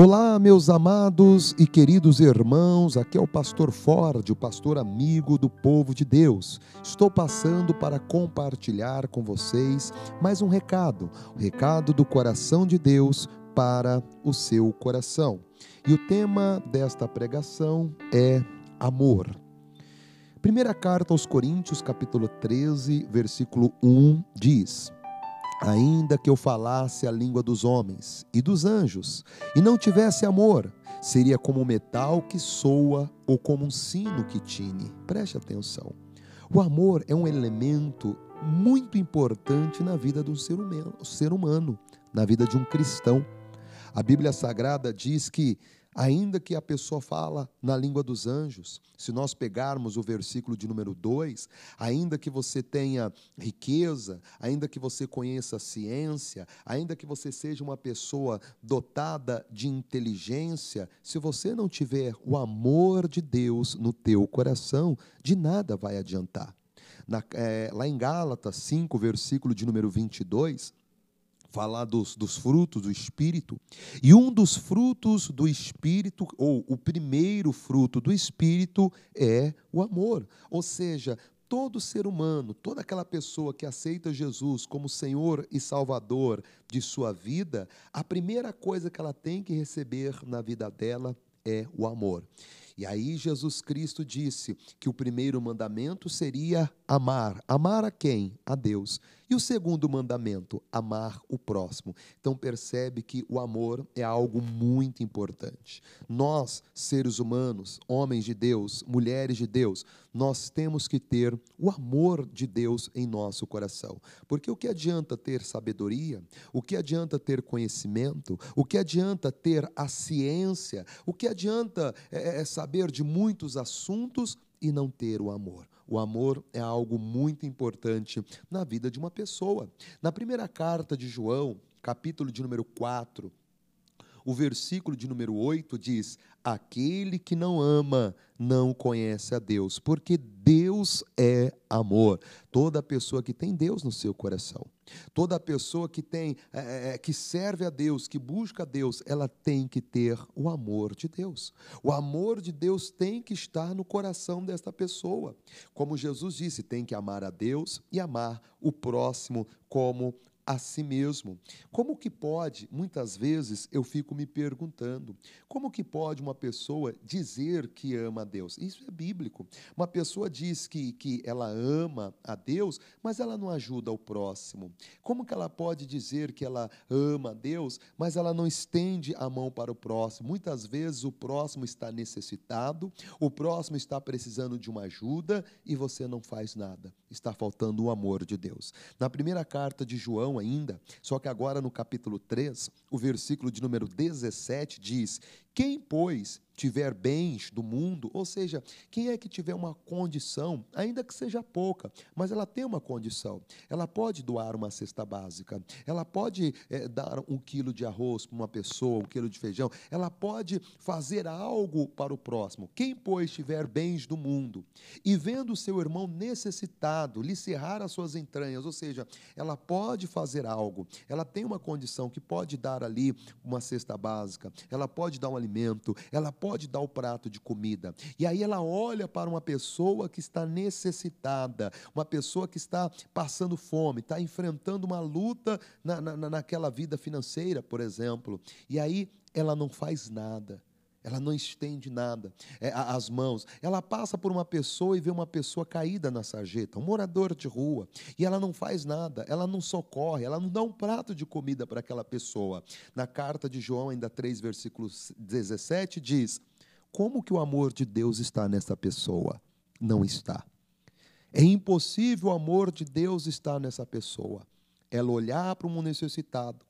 Olá, meus amados e queridos irmãos, aqui é o pastor Ford, o pastor amigo do povo de Deus. Estou passando para compartilhar com vocês mais um recado, o recado do coração de Deus para o seu coração. E o tema desta pregação é amor. Primeira carta aos Coríntios, capítulo 13, versículo 1 diz: Ainda que eu falasse a língua dos homens e dos anjos, e não tivesse amor, seria como metal que soa ou como um sino que tine. Preste atenção. O amor é um elemento muito importante na vida do ser humano, ser humano, na vida de um cristão. A Bíblia Sagrada diz que Ainda que a pessoa fala na língua dos anjos, se nós pegarmos o versículo de número 2, ainda que você tenha riqueza, ainda que você conheça ciência, ainda que você seja uma pessoa dotada de inteligência, se você não tiver o amor de Deus no teu coração, de nada vai adiantar. Na, é, lá em Gálatas 5, versículo de número 22, falar dos, dos frutos do Espírito. E um dos frutos do Espírito, ou o primeiro fruto do Espírito, é o amor. Ou seja, todo ser humano, toda aquela pessoa que aceita Jesus como Senhor e Salvador de sua vida, a primeira coisa que ela tem que receber na vida dela é o amor. E aí Jesus Cristo disse que o primeiro mandamento seria amar. Amar a quem? A Deus. E o segundo mandamento, amar o próximo. Então percebe que o amor é algo muito importante. Nós, seres humanos, homens de Deus, mulheres de Deus, nós temos que ter o amor de Deus em nosso coração. Porque o que adianta ter sabedoria? O que adianta ter conhecimento? O que adianta ter a ciência? O que adianta é, é saber de muitos assuntos e não ter o amor? O amor é algo muito importante na vida de uma pessoa. Na primeira carta de João, capítulo de número 4, o versículo de número 8 diz: Aquele que não ama não conhece a Deus, porque Deus é amor. Toda pessoa que tem Deus no seu coração, toda pessoa que tem, é, é, é, que serve a Deus, que busca a Deus, ela tem que ter o amor de Deus. O amor de Deus tem que estar no coração desta pessoa. Como Jesus disse, tem que amar a Deus e amar o próximo como a si mesmo. Como que pode, muitas vezes eu fico me perguntando, como que pode uma pessoa dizer que ama a Deus? Isso é bíblico. Uma pessoa diz que, que ela ama a Deus, mas ela não ajuda o próximo. Como que ela pode dizer que ela ama a Deus, mas ela não estende a mão para o próximo? Muitas vezes o próximo está necessitado, o próximo está precisando de uma ajuda e você não faz nada. Está faltando o amor de Deus. Na primeira carta de João, ainda, só que agora no capítulo 3, o versículo de número 17 diz: Quem, pois, tiver bens do mundo, ou seja, quem é que tiver uma condição, ainda que seja pouca, mas ela tem uma condição, ela pode doar uma cesta básica, ela pode é, dar um quilo de arroz para uma pessoa, um quilo de feijão, ela pode fazer algo para o próximo. Quem, pois, tiver bens do mundo e vendo seu irmão necessitado, lhe cerrar as suas entranhas, ou seja, ela pode fazer algo, ela tem uma condição que pode dar ali uma cesta básica, ela pode dar um alimento, ela pode pode dar o prato de comida. E aí ela olha para uma pessoa que está necessitada, uma pessoa que está passando fome, está enfrentando uma luta na, na, naquela vida financeira, por exemplo. E aí ela não faz nada. Ela não estende nada, é, as mãos. Ela passa por uma pessoa e vê uma pessoa caída na sarjeta, um morador de rua, e ela não faz nada, ela não socorre, ela não dá um prato de comida para aquela pessoa. Na carta de João, ainda 3, versículo 17, diz: Como que o amor de Deus está nessa pessoa? Não está. É impossível o amor de Deus estar nessa pessoa. Ela olhar para um necessitado,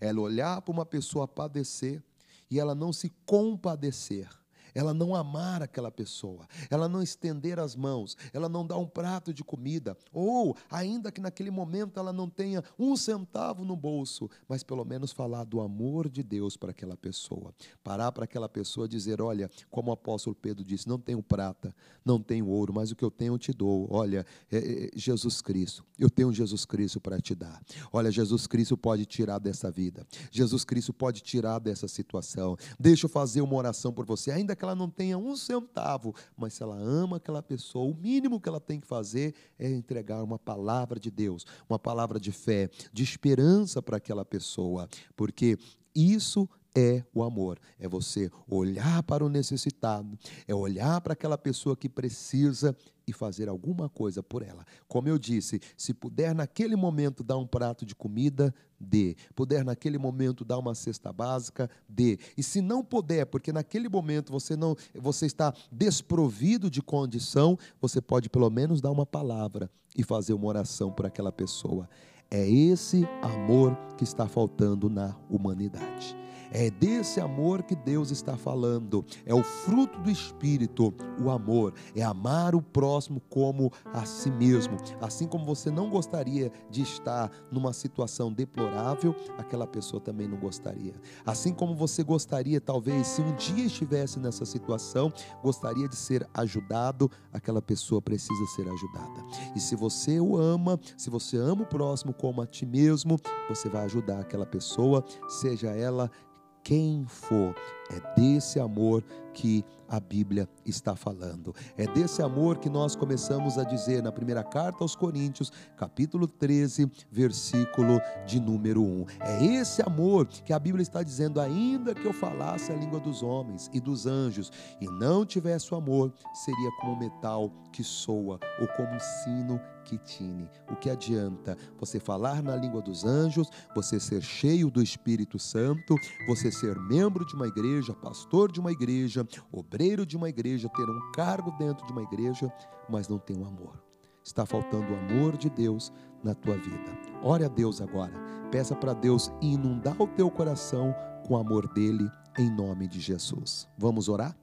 ela olhar para uma pessoa padecer e ela não se compadecer, ela não amar aquela pessoa, ela não estender as mãos, ela não dar um prato de comida, ou ainda que naquele momento ela não tenha um centavo no bolso, mas pelo menos falar do amor de Deus para aquela pessoa, parar para aquela pessoa dizer: Olha, como o apóstolo Pedro disse, não tenho prata, não tenho ouro, mas o que eu tenho eu te dou. Olha, é, é, Jesus Cristo, eu tenho Jesus Cristo para te dar. Olha, Jesus Cristo pode tirar dessa vida, Jesus Cristo pode tirar dessa situação. Deixa eu fazer uma oração por você, ainda que ela não tenha um centavo, mas se ela ama aquela pessoa, o mínimo que ela tem que fazer é entregar uma palavra de Deus, uma palavra de fé, de esperança para aquela pessoa, porque isso é o amor. É você olhar para o necessitado, é olhar para aquela pessoa que precisa e fazer alguma coisa por ela. Como eu disse, se puder naquele momento dar um prato de comida, dê. Puder naquele momento dar uma cesta básica, dê. E se não puder, porque naquele momento você não, você está desprovido de condição, você pode pelo menos dar uma palavra e fazer uma oração por aquela pessoa. É esse amor que está faltando na humanidade. É desse amor que Deus está falando. É o fruto do Espírito, o amor. É amar o próximo como a si mesmo. Assim como você não gostaria de estar numa situação deplorável, aquela pessoa também não gostaria. Assim como você gostaria, talvez, se um dia estivesse nessa situação, gostaria de ser ajudado, aquela pessoa precisa ser ajudada. E se você o ama, se você ama o próximo como a ti mesmo, você vai ajudar aquela pessoa, seja ela quem for. É desse amor que a Bíblia está falando. É desse amor que nós começamos a dizer na primeira carta aos Coríntios, capítulo 13, versículo de número 1. É esse amor que a Bíblia está dizendo, ainda que eu falasse a língua dos homens e dos anjos e não tivesse o amor, seria como metal que soa ou como um sino que tine. O que adianta você falar na língua dos anjos, você ser cheio do Espírito Santo, você ser membro de uma igreja, pastor de uma igreja, obreiro de uma igreja, ter um cargo dentro de uma igreja, mas não tem o um amor. Está faltando o amor de Deus na tua vida. Ore a Deus agora. Peça para Deus inundar o teu coração com o amor dele em nome de Jesus. Vamos orar?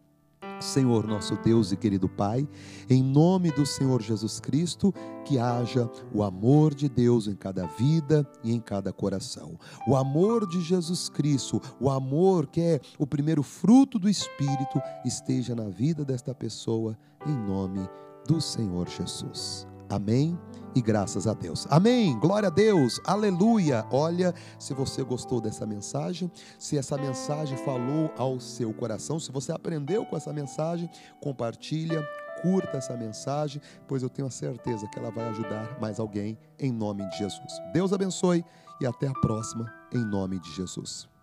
Senhor nosso Deus e querido Pai, em nome do Senhor Jesus Cristo, que haja o amor de Deus em cada vida e em cada coração. O amor de Jesus Cristo, o amor que é o primeiro fruto do Espírito, esteja na vida desta pessoa, em nome do Senhor Jesus. Amém e graças a Deus. Amém. Glória a Deus. Aleluia. Olha, se você gostou dessa mensagem, se essa mensagem falou ao seu coração, se você aprendeu com essa mensagem, compartilha, curta essa mensagem, pois eu tenho a certeza que ela vai ajudar mais alguém em nome de Jesus. Deus abençoe e até a próxima em nome de Jesus.